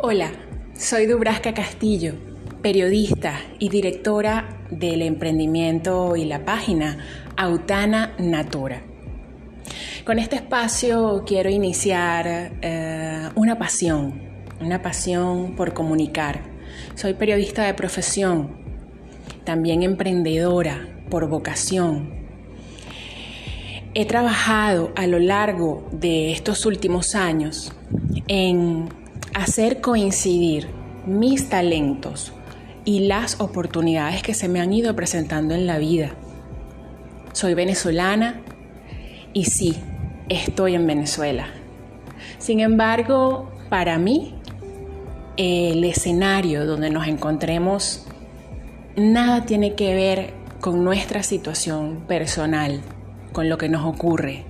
Hola, soy Dubrasca Castillo, periodista y directora del emprendimiento y la página Autana Natura. Con este espacio quiero iniciar eh, una pasión, una pasión por comunicar. Soy periodista de profesión, también emprendedora por vocación. He trabajado a lo largo de estos últimos años en hacer coincidir mis talentos y las oportunidades que se me han ido presentando en la vida. Soy venezolana y sí, estoy en Venezuela. Sin embargo, para mí, el escenario donde nos encontremos nada tiene que ver con nuestra situación personal, con lo que nos ocurre.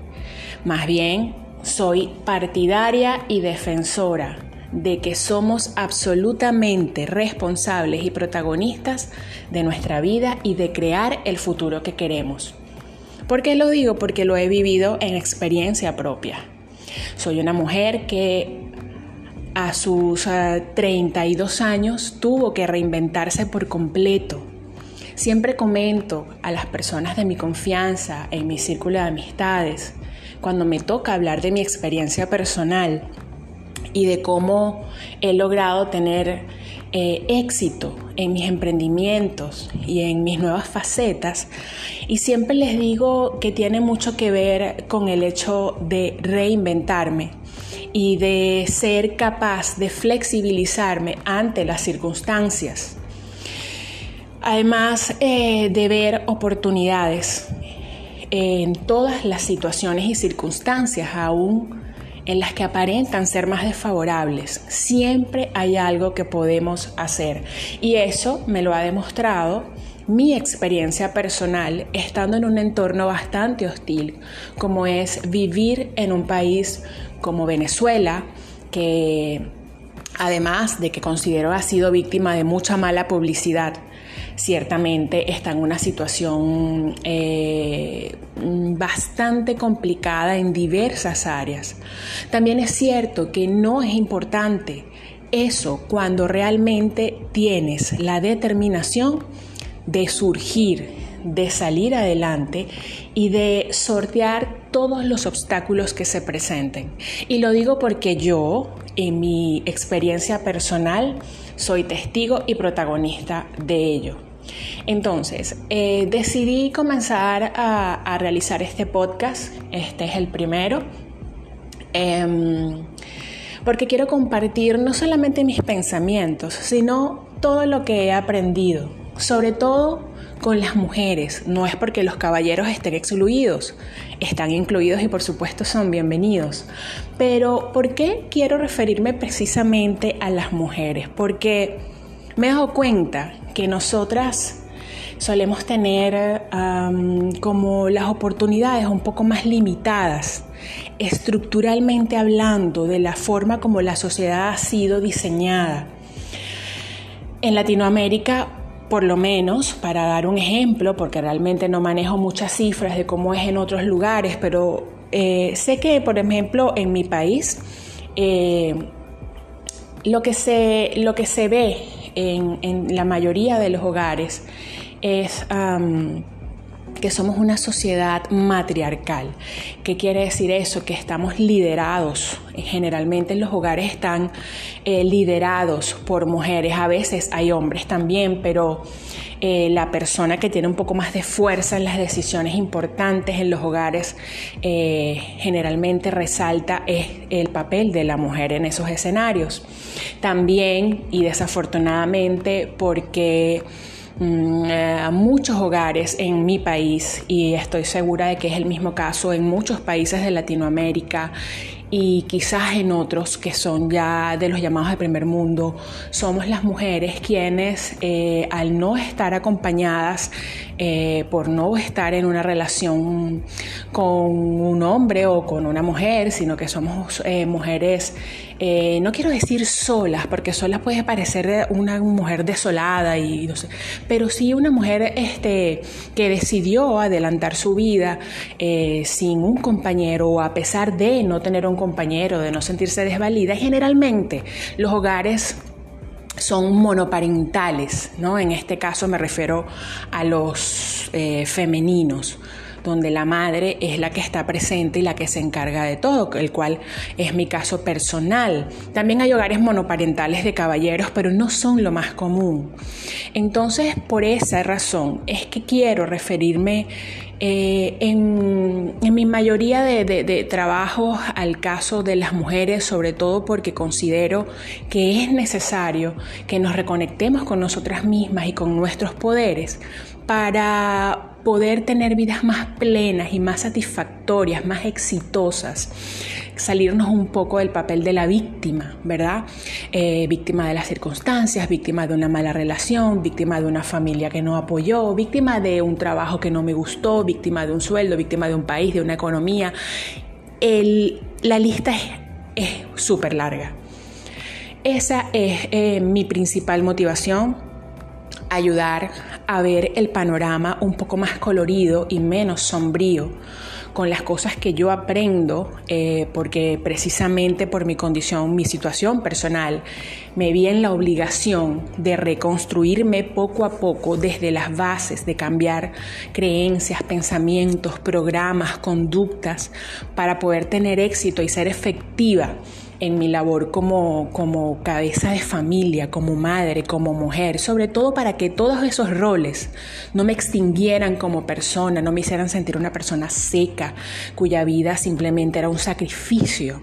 Más bien, soy partidaria y defensora de que somos absolutamente responsables y protagonistas de nuestra vida y de crear el futuro que queremos. ¿Por qué lo digo? Porque lo he vivido en experiencia propia. Soy una mujer que a sus 32 ah, años tuvo que reinventarse por completo. Siempre comento a las personas de mi confianza, en mi círculo de amistades, cuando me toca hablar de mi experiencia personal, y de cómo he logrado tener eh, éxito en mis emprendimientos y en mis nuevas facetas. Y siempre les digo que tiene mucho que ver con el hecho de reinventarme y de ser capaz de flexibilizarme ante las circunstancias. Además eh, de ver oportunidades en todas las situaciones y circunstancias, aún en las que aparentan ser más desfavorables, siempre hay algo que podemos hacer. Y eso me lo ha demostrado mi experiencia personal estando en un entorno bastante hostil, como es vivir en un país como Venezuela, que además de que considero ha sido víctima de mucha mala publicidad, ciertamente está en una situación eh, bastante complicada en diversas áreas. También es cierto que no es importante eso cuando realmente tienes la determinación de surgir, de salir adelante y de sortear todos los obstáculos que se presenten. Y lo digo porque yo, en mi experiencia personal, soy testigo y protagonista de ello. Entonces, eh, decidí comenzar a, realizar este podcast, este es el primero, em, porque quiero compartir no solamente mis pensamientos, sino todo lo que he aprendido, sobre todo con las mujeres. No es porque los caballeros estén excluidos, están incluidos y por supuesto son bienvenidos. Pero ¿por qué quiero referirme precisamente a las mujeres? Porque me he dado cuenta que nosotras solemos tener como las oportunidades un poco más limitadas, estructuralmente hablando, de la forma como la sociedad ha sido diseñada. En Latinoamérica, por lo menos, para dar un ejemplo, porque realmente no manejo muchas cifras de cómo es en otros lugares, pero eh, sé que, por ejemplo, en mi país, eh, lo, que se, lo que se ve en, la mayoría de los hogares es que somos una sociedad matriarcal. ¿Qué quiere decir eso? Que estamos liderados. Generalmente los hogares están eh, liderados por mujeres. A veces hay hombres también, pero eh, la persona que tiene un poco más de fuerza en las decisiones importantes en los hogares eh, generalmente resalta es el papel de la mujer en esos escenarios. También y desafortunadamente porque mm, eh, muchos hogares en mi país y estoy segura de que es el mismo caso en muchos países de Latinoamérica y quizás en otros que son ya de los llamados de primer mundo, somos las mujeres quienes eh, al no estar acompañadas, eh, por no estar en una relación con un hombre o con una mujer, sino que somos eh, mujeres, no quiero decir solas, porque solas puede parecer una mujer desolada, y no sé, pero sí una mujer este, que decidió adelantar su vida sin un compañero o a pesar de no tener un compañero, de no sentirse desvalida, generalmente los hogares son monoparentales, ¿no? En este caso me refiero a los eh, femeninos donde la madre es la que está presente y la que se encarga de todo, el cual es mi caso personal. También hay hogares monoparentales de caballeros, pero no son lo más común. Entonces, por esa razón es que quiero referirme eh, en, mi mayoría de, de, trabajos al caso de las mujeres, sobre todo porque considero que es necesario que nos reconectemos con nosotras mismas y con nuestros poderes para poder tener vidas más plenas y más satisfactorias, más exitosas, salirnos un poco del papel de la víctima, ¿verdad? Eh, víctima de las circunstancias, víctima de una mala relación, víctima de una familia que no apoyó, víctima de un trabajo que no me gustó, víctima de un sueldo, víctima de un país, de una economía. la lista es súper larga. Esa es eh, mi principal motivación ayudar a ver el panorama un poco más colorido y menos sombrío con las cosas que yo aprendo, eh, porque precisamente por mi condición, mi situación personal, me vi en la obligación de reconstruirme poco a poco desde las bases, de cambiar creencias, pensamientos, programas, conductas, para poder tener éxito y ser efectiva en mi labor como, como cabeza de familia, como madre, como mujer, sobre todo para que todos esos roles no me extinguieran como persona, no me hicieran sentir una persona seca, cuya vida simplemente era un sacrificio.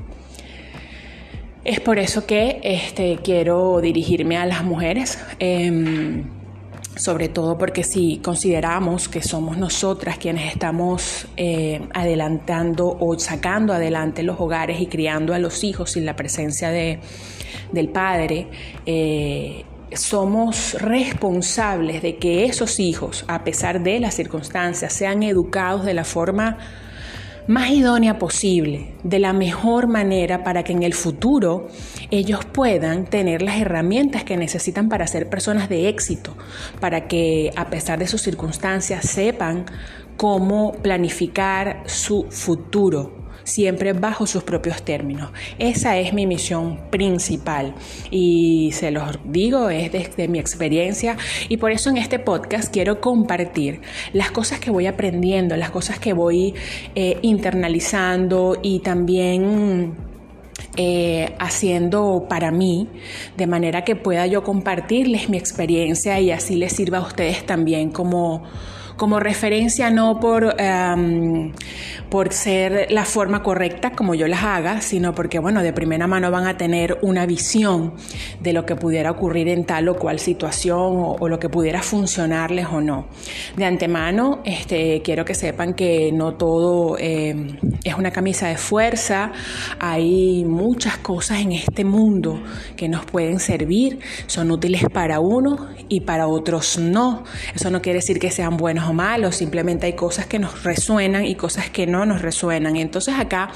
Es por eso que este, quiero dirigirme a las mujeres. Em, sobre todo porque si consideramos que somos nosotras quienes estamos eh, adelantando o sacando adelante los hogares y criando a los hijos sin la presencia de, del padre, eh, somos responsables de que esos hijos, a pesar de las circunstancias, sean educados de la forma más idónea posible, de la mejor manera para que en el futuro ellos puedan tener las herramientas que necesitan para ser personas de éxito, para que a pesar de sus circunstancias sepan cómo planificar su futuro siempre bajo sus propios términos. Esa es mi misión principal y se los digo, es desde mi experiencia y por eso en este podcast quiero compartir las cosas que voy aprendiendo, las cosas que voy eh, internalizando y también... Eh, haciendo para mí, de manera que pueda yo compartirles mi experiencia y así les sirva a ustedes también como, como referencia, no por, em, por ser la forma correcta como yo las haga, sino porque, bueno, de primera mano van a tener una visión de lo que pudiera ocurrir en tal o cual situación o, lo que pudiera funcionarles o no. De antemano, este, quiero que sepan que no todo em, es una camisa de fuerza, hay muchas cosas en este mundo que nos pueden servir, son útiles para unos y para otros no. Eso no quiere decir que sean buenos o malos, simplemente hay cosas que nos resuenan y cosas que no nos resuenan. Entonces acá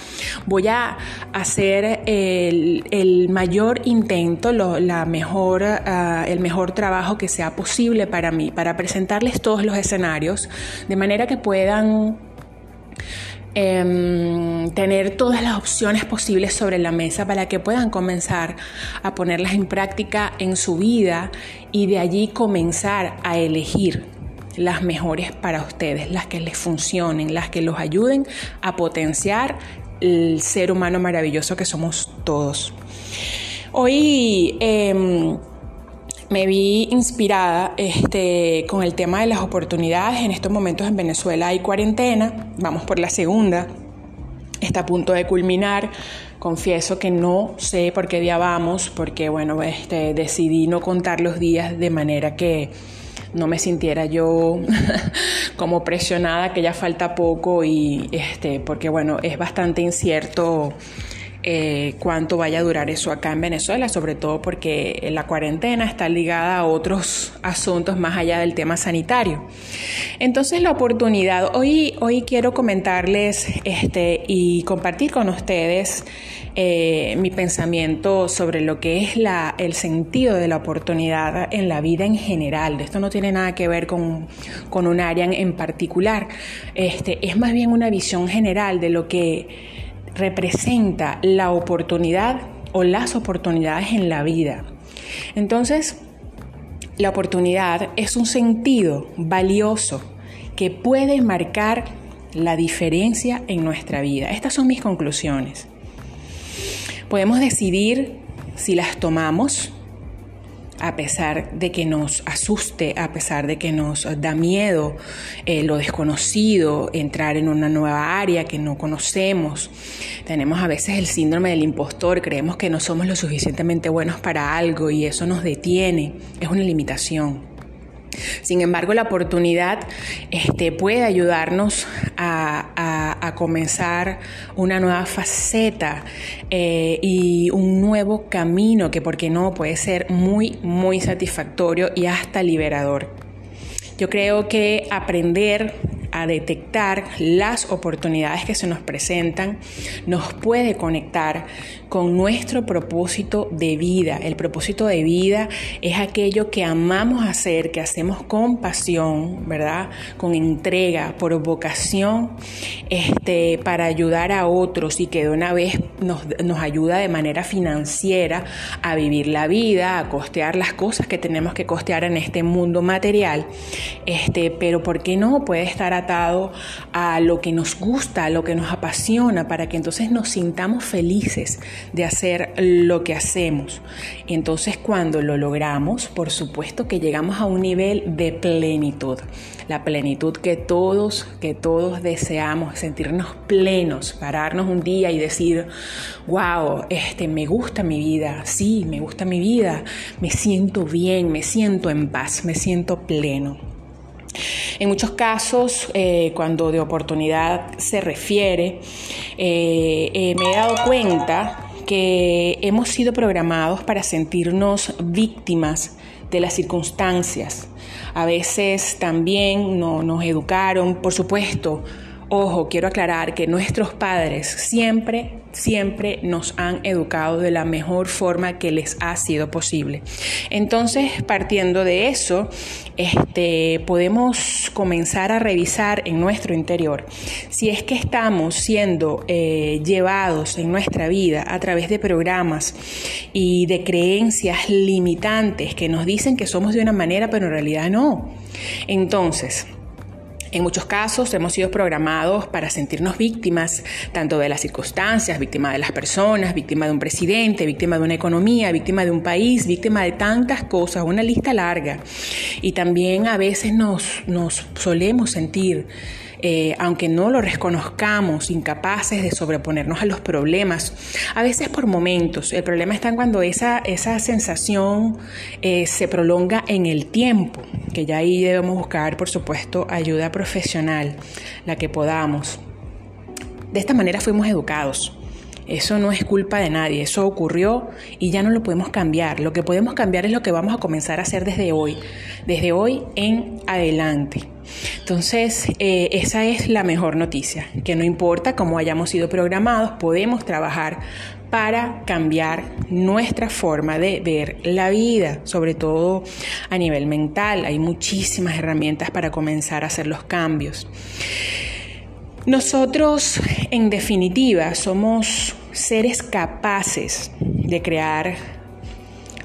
voy a hacer el, mayor intento, la mejor, ah, el mejor trabajo que sea posible para mí, para presentarles todos los escenarios, de manera que puedan em, tener todas las opciones posibles sobre la mesa para que puedan comenzar a ponerlas en práctica en su vida y de allí comenzar a elegir las mejores para ustedes, las que les funcionen, las que los ayuden a potenciar el ser humano maravilloso que somos todos. Hoy em, me vi inspirada este, con el tema de las oportunidades. En estos momentos en Venezuela hay cuarentena, vamos por la segunda, está a punto de culminar. Confieso que no sé por qué día vamos, porque bueno, este, decidí no contar los días de manera que no me sintiera yo como presionada, que ya falta poco y este, porque bueno, es bastante incierto eh, cuánto vaya a durar eso acá en Venezuela, sobre todo porque la cuarentena está ligada a otros asuntos más allá del tema sanitario. Entonces la oportunidad, hoy, hoy quiero comentarles este, y compartir con ustedes eh, mi pensamiento sobre lo que es la, el sentido de la oportunidad en la vida en general. Esto no tiene nada que ver con, con un área en particular, este, es más bien una visión general de lo que representa la oportunidad o las oportunidades en la vida. Entonces, la oportunidad es un sentido valioso que puede marcar la diferencia en nuestra vida. Estas son mis conclusiones. Podemos decidir si las tomamos a pesar de que nos asuste, a pesar de que nos da miedo eh, lo desconocido, entrar en una nueva área que no conocemos. Tenemos a veces el síndrome del impostor, creemos que no somos lo suficientemente buenos para algo y eso nos detiene, es una limitación. Sin embargo, la oportunidad este, puede ayudarnos a, comenzar una nueva faceta eh, y un nuevo camino que, ¿por qué no?, puede ser muy, muy satisfactorio y hasta liberador. Yo creo que aprender a detectar las oportunidades que se nos presentan nos puede conectar con nuestro propósito de vida. El propósito de vida es aquello que amamos hacer, que hacemos con pasión, ¿verdad? Con entrega, por vocación, este, para ayudar a otros y que de una vez nos, nos ayuda de manera financiera a vivir la vida, a costear las cosas que tenemos que costear en este mundo material. Este, pero ¿por qué no? Puede estar atado a lo que nos gusta, a lo que nos apasiona, para que entonces nos sintamos felices de hacer lo que hacemos. Entonces cuando lo logramos, por supuesto que llegamos a un nivel de plenitud. La plenitud que todos, que todos deseamos, sentirnos plenos, pararnos un día y decir, wow, este, me gusta mi vida, sí, me gusta mi vida, me siento bien, me siento en paz, me siento pleno. En muchos casos, eh, cuando de oportunidad se refiere, eh, eh, me he dado cuenta que hemos sido programados para sentirnos víctimas de las circunstancias. A veces también no, nos educaron, por supuesto, Ojo, quiero aclarar que nuestros padres siempre, siempre nos han educado de la mejor forma que les ha sido posible. Entonces, partiendo de eso, este, podemos comenzar a revisar en nuestro interior si es que estamos siendo eh, llevados en nuestra vida a través de programas y de creencias limitantes que nos dicen que somos de una manera, pero en realidad no. Entonces, en muchos casos hemos sido programados para sentirnos víctimas tanto de las circunstancias, víctima de las personas, víctima de un presidente, víctima de una economía, víctima de un país, víctima de tantas cosas, una lista larga. Y también a veces nos, solemos sentir eh, aunque no lo reconozcamos, incapaces de sobreponernos a los problemas, a veces por momentos. El problema está cuando esa, esa sensación eh, se prolonga en el tiempo, que ya ahí debemos buscar, por supuesto, ayuda profesional, la que podamos. De esta manera fuimos educados. Eso no es culpa de nadie, eso ocurrió y ya no lo podemos cambiar. Lo que podemos cambiar es lo que vamos a comenzar a hacer desde hoy, desde hoy en adelante. Entonces, eh, esa es la mejor noticia, que no importa cómo hayamos sido programados, podemos trabajar para cambiar nuestra forma de ver la vida, sobre todo a nivel mental. Hay muchísimas herramientas para comenzar a hacer los cambios. Nosotros, en definitiva, somos seres capaces de crear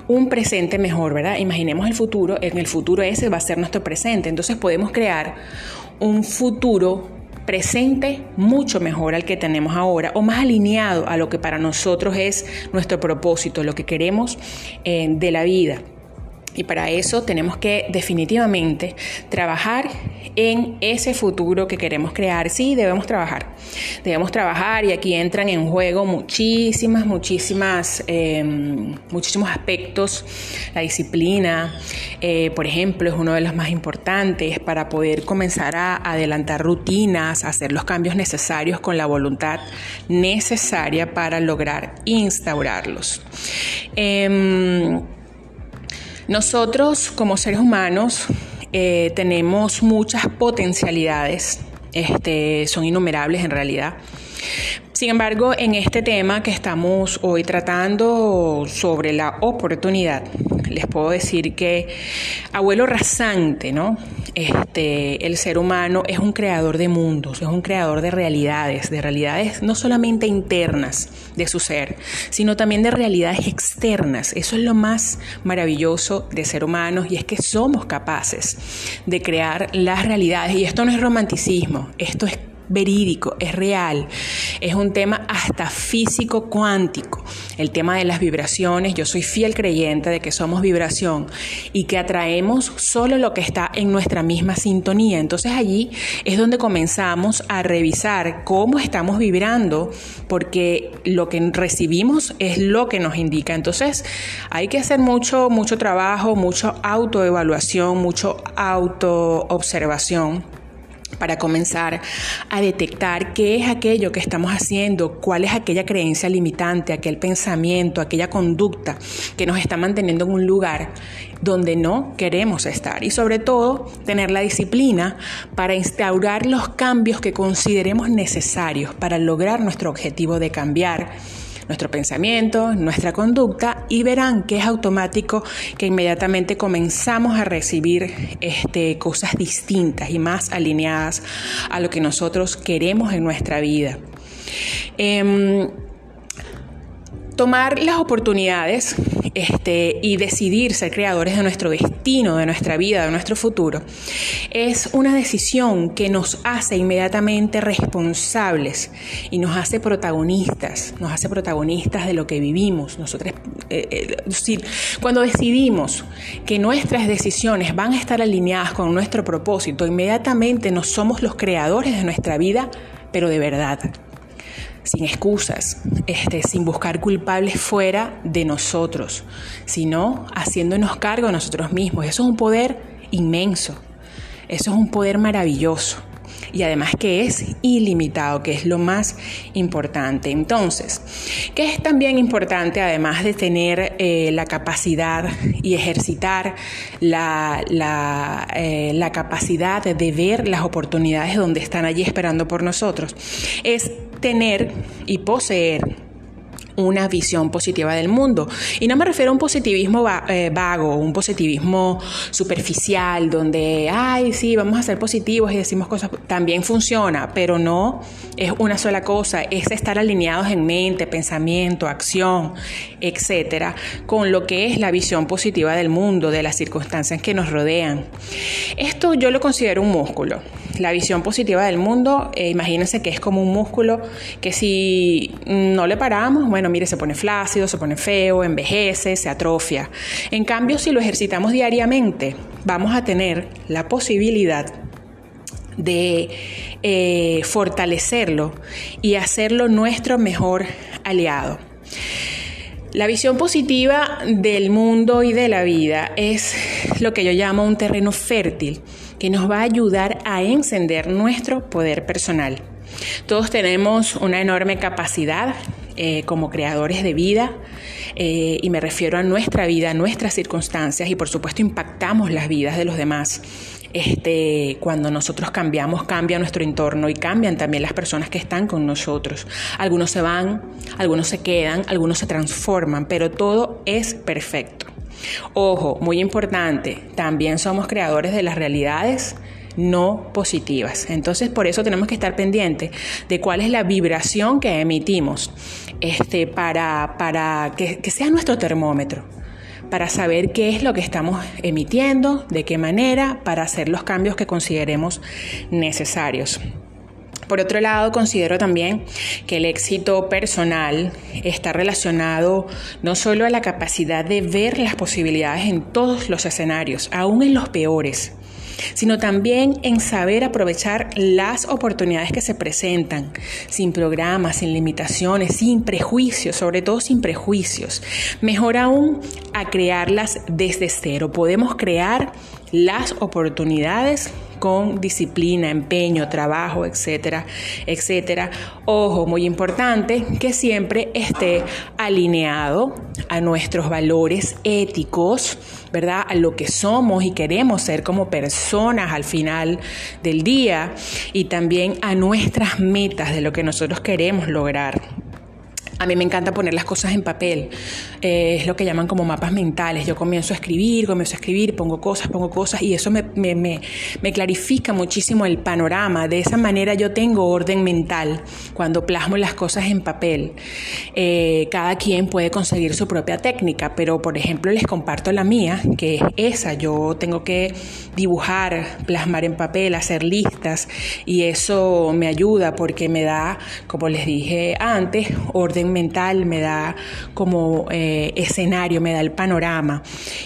un presente mejor, ¿verdad? Imaginemos el futuro, en el futuro ese va a ser nuestro presente, entonces podemos crear un futuro presente mucho mejor al que tenemos ahora o más alineado a lo que para nosotros es nuestro propósito, lo que queremos eh, de la vida. Y para eso tenemos que definitivamente trabajar en ese futuro que queremos crear. Sí, debemos trabajar. Debemos trabajar y aquí entran en juego muchísimas, muchísimas, em, muchísimos aspectos. La disciplina, eh, por ejemplo, es uno de los más importantes para poder comenzar a adelantar rutinas, hacer los cambios necesarios con la voluntad necesaria para lograr instaurarlos. Em, nosotros como seres humanos eh, tenemos muchas potencialidades, este, son innumerables en realidad. Sin embargo, en este tema que estamos hoy tratando sobre la oportunidad, les puedo decir que abuelo rasante, ¿no? Este, el ser humano es un creador de mundos, es un creador de realidades, de realidades no solamente internas de su ser, sino también de realidades externas. Eso es lo más maravilloso de ser humano y es que somos capaces de crear las realidades. Y esto no es romanticismo, esto es verídico, es real, es un tema hasta físico cuántico. El tema de las vibraciones, yo soy fiel creyente de que somos vibración y que atraemos solo lo que está en nuestra misma sintonía. Entonces allí es donde comenzamos a revisar cómo estamos vibrando, porque lo que recibimos es lo que nos indica. Entonces hay que hacer mucho, mucho trabajo, mucho autoevaluación, mucho autoobservación para comenzar a detectar qué es aquello que estamos haciendo, cuál es aquella creencia limitante, aquel pensamiento, aquella conducta que nos está manteniendo en un lugar donde no queremos estar. Y sobre todo tener la disciplina para instaurar los cambios que consideremos necesarios para lograr nuestro objetivo de cambiar nuestro pensamiento, nuestra conducta y verán que es automático que inmediatamente comenzamos a recibir este, cosas distintas y más alineadas a lo que nosotros queremos en nuestra vida. Em, tomar las oportunidades este, y decidir ser creadores de nuestro destino, de nuestra vida, de nuestro futuro, es una decisión que nos hace inmediatamente responsables y nos hace protagonistas, nos hace protagonistas de lo que vivimos. Nosotros, eh, eh, cuando decidimos que nuestras decisiones van a estar alineadas con nuestro propósito, inmediatamente nos somos los creadores de nuestra vida, pero de verdad sin excusas, este, sin buscar culpables fuera de nosotros, sino haciéndonos cargo de nosotros mismos. Eso es un poder inmenso, eso es un poder maravilloso y además que es ilimitado, que es lo más importante. Entonces, ¿qué es también importante además de tener eh, la capacidad y ejercitar la, la, eh, la capacidad de ver las oportunidades donde están allí esperando por nosotros? Es tener y poseer una visión positiva del mundo. Y no me refiero a un positivismo eh, vago, un positivismo superficial, donde, ay, sí, vamos a ser positivos y decimos cosas, también funciona, pero no es una sola cosa, es estar alineados en mente, pensamiento, acción, etcétera, con lo que es la visión positiva del mundo, de las circunstancias que nos rodean. Esto yo lo considero un músculo. La visión positiva del mundo, eh, imagínense que es como un músculo que si no le paramos, bueno, mire, se pone flácido, se pone feo, envejece, se atrofia. En cambio, si lo ejercitamos diariamente, vamos a tener la posibilidad de eh, fortalecerlo y hacerlo nuestro mejor aliado. La visión positiva del mundo y de la vida es lo que yo llamo un terreno fértil que nos va a ayudar a encender nuestro poder personal. Todos tenemos una enorme capacidad eh, como creadores de vida eh, y me refiero a nuestra vida, a nuestras circunstancias y por supuesto impactamos las vidas de los demás. Este, cuando nosotros cambiamos, cambia nuestro entorno y cambian también las personas que están con nosotros. Algunos se van, algunos se quedan, algunos se transforman, pero todo es perfecto. Ojo, muy importante, también somos creadores de las realidades no positivas. Entonces, por eso tenemos que estar pendientes de cuál es la vibración que emitimos este, para, para que, que sea nuestro termómetro para saber qué es lo que estamos emitiendo, de qué manera, para hacer los cambios que consideremos necesarios. Por otro lado, considero también que el éxito personal está relacionado no solo a la capacidad de ver las posibilidades en todos los escenarios, aún en los peores, sino también en saber aprovechar las oportunidades que se presentan, sin programas, sin limitaciones, sin prejuicios, sobre todo sin prejuicios. Mejor aún, a crearlas desde cero. Podemos crear las oportunidades con disciplina, empeño, trabajo, etcétera, etcétera. Ojo, muy importante que siempre esté alineado a nuestros valores éticos, ¿verdad? A lo que somos y queremos ser como personas al final del día y también a nuestras metas de lo que nosotros queremos lograr. A mí me encanta poner las cosas en papel, eh, es lo que llaman como mapas mentales. Yo comienzo a escribir, comienzo a escribir, pongo cosas, pongo cosas y eso me, me, me, clarifica muchísimo el panorama. De esa manera yo tengo orden mental cuando plasmo las cosas en papel. Eh, cada quien puede conseguir su propia técnica, pero por ejemplo les comparto la mía, que es esa. Yo tengo que dibujar, plasmar en papel, hacer listas y eso me ayuda porque me da, como les dije antes, orden mental, me da como eh, escenario, me da el panorama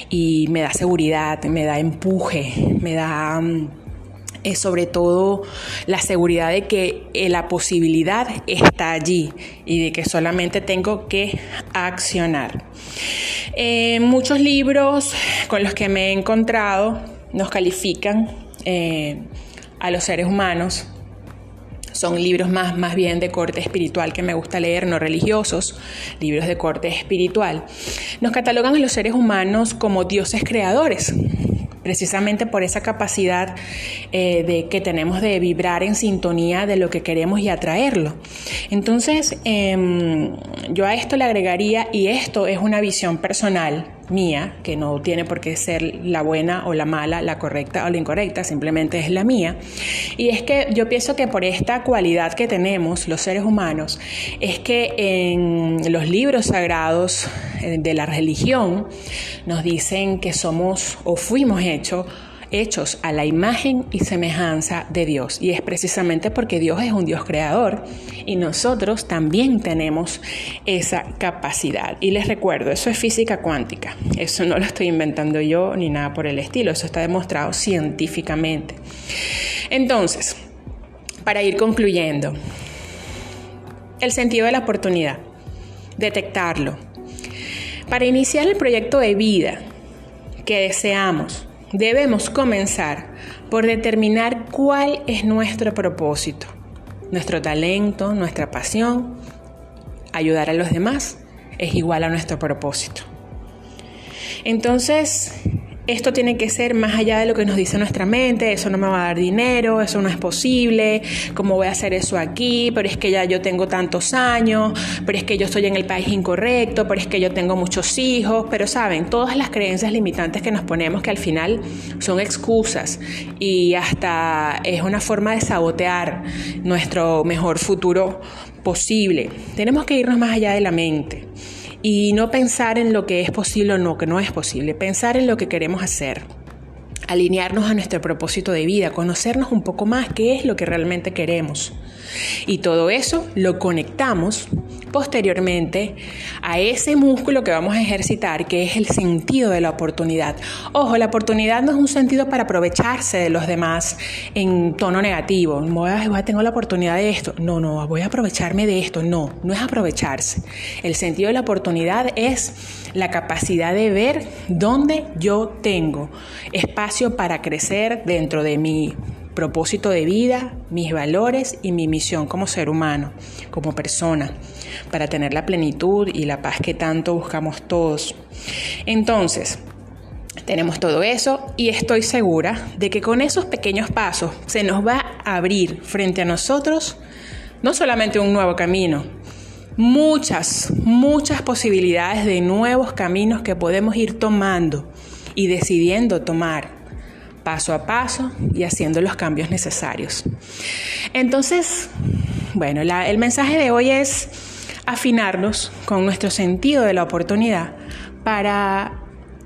y me da seguridad, me da empuje, me da... Mm, eh, sobre todo la seguridad de que eh, la posibilidad está allí y de que solamente tengo que accionar. muchos libros con los que me he encontrado nos califican a los seres humanos son libros más, más bien de corte espiritual que me gusta leer, no religiosos, libros de corte espiritual. Nos catalogan a los seres humanos como dioses creadores, precisamente por esa capacidad eh, de, que tenemos de vibrar en sintonía de lo que queremos y atraerlo. Entonces, em, yo a esto le agregaría, y esto es una visión personal, mía, que no tiene por qué ser la buena o la mala, la correcta o la incorrecta, simplemente es la mía. Y es que yo pienso que por esta cualidad que tenemos los seres humanos, es que en los libros sagrados eh, de la religión nos dicen que somos o fuimos hechos hechos a la imagen y semejanza de Dios. Y es precisamente porque Dios es un Dios creador y nosotros también tenemos esa capacidad. Y les recuerdo, eso es física cuántica. Eso no lo estoy inventando yo ni nada por el estilo. Eso está demostrado científicamente. Entonces, para ir concluyendo, el sentido de la oportunidad, detectarlo. Para iniciar el proyecto de vida que deseamos, Debemos comenzar por determinar cuál es nuestro propósito, nuestro talento, nuestra pasión. Ayudar a los demás es igual a nuestro propósito. Entonces, esto tiene que ser más allá de lo que nos dice nuestra mente, eso no me va a dar dinero, eso no es posible, ¿cómo voy a hacer eso aquí? Pero es que ya yo tengo tantos años, pero es que yo estoy en el país incorrecto, pero es que yo tengo muchos hijos, pero saben, todas las creencias limitantes que nos ponemos que al final son excusas y hasta es una forma de sabotear nuestro mejor futuro posible. Tenemos que irnos más allá de la mente y no pensar en lo que es posible o no, que no es posible, pensar en lo que queremos hacer, alinearnos a nuestro propósito de vida, conocernos un poco más qué es lo que realmente queremos. Y todo eso lo conectamos posteriormente a ese músculo que vamos a ejercitar, que es el sentido de la oportunidad. Ojo, la oportunidad no es un sentido para aprovecharse de los demás en tono negativo. Voy tengo la oportunidad de esto. No, no, voy a aprovecharme de esto. No, no es aprovecharse. El sentido de la oportunidad es la capacidad de ver dónde yo tengo espacio para crecer dentro de mi propósito de vida, mis valores y mi misión como ser humano, como persona, para tener la plenitud y la paz que tanto buscamos todos. Entonces, tenemos todo eso y estoy segura de que con esos pequeños pasos se nos va a abrir frente a nosotros no solamente un nuevo camino, muchas, muchas posibilidades de nuevos caminos que podemos ir tomando y decidiendo tomar paso a paso y haciendo los cambios necesarios. Entonces, bueno, el mensaje de hoy es afinarnos con nuestro sentido de la oportunidad para,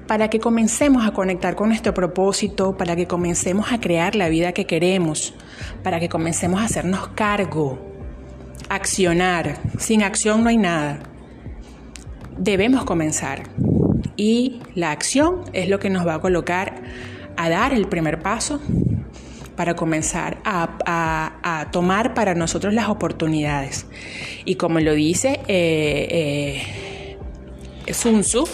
para que comencemos a conectar con nuestro propósito, para que comencemos a crear la vida que queremos, para que comencemos a hacernos cargo, accionar. Sin acción no hay nada. Debemos comenzar y la acción es lo que nos va a colocar a dar el primer paso para comenzar a, tomar para nosotros las oportunidades. Y como lo dice eh, eh, Sun Tzu,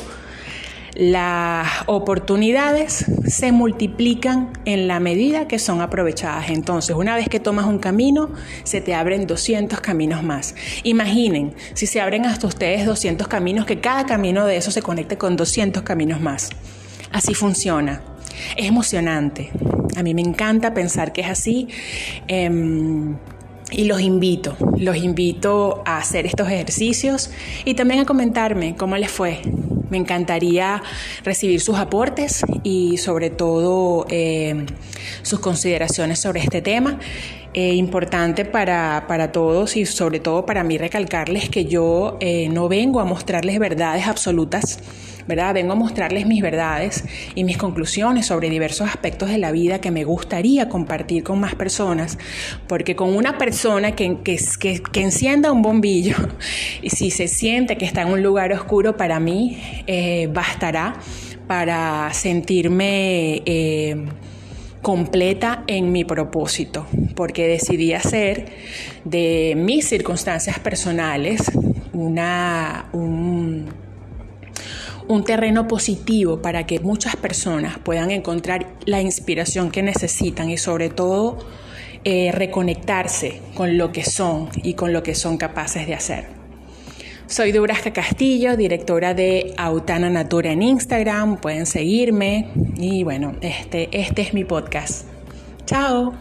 las oportunidades se multiplican en la medida que son aprovechadas. Entonces, una vez que tomas un camino, se te abren 200 caminos más. Imaginen, si se abren hasta ustedes 200 caminos, que cada camino de esos se conecte con 200 caminos más. Así funciona. Es emocionante. A mí me encanta pensar que es así. Em, y los invito, los invito a hacer estos ejercicios y también a comentarme cómo les fue. Me encantaría recibir sus aportes y sobre todo eh, sus consideraciones sobre este tema. Eh, importante para, para, todos y sobre todo para mí recalcarles que yo eh, no vengo a mostrarles verdades absolutas ¿verdad? Vengo a mostrarles mis verdades y mis conclusiones sobre diversos aspectos de la vida que me gustaría compartir con más personas, porque con una persona que, que, que, encienda un bombillo y si se siente que está en un lugar oscuro, para mí eh, bastará para sentirme... Eh, completa en mi propósito, porque decidí hacer de mis circunstancias personales una, un, un terreno positivo para que muchas personas puedan encontrar la inspiración que necesitan y sobre todo eh, reconectarse con lo que son y con lo que son capaces de hacer. Soy Dubrasca Castillo, directora de Autana Natura en Instagram. Pueden seguirme y bueno, este, este es mi podcast. Chao.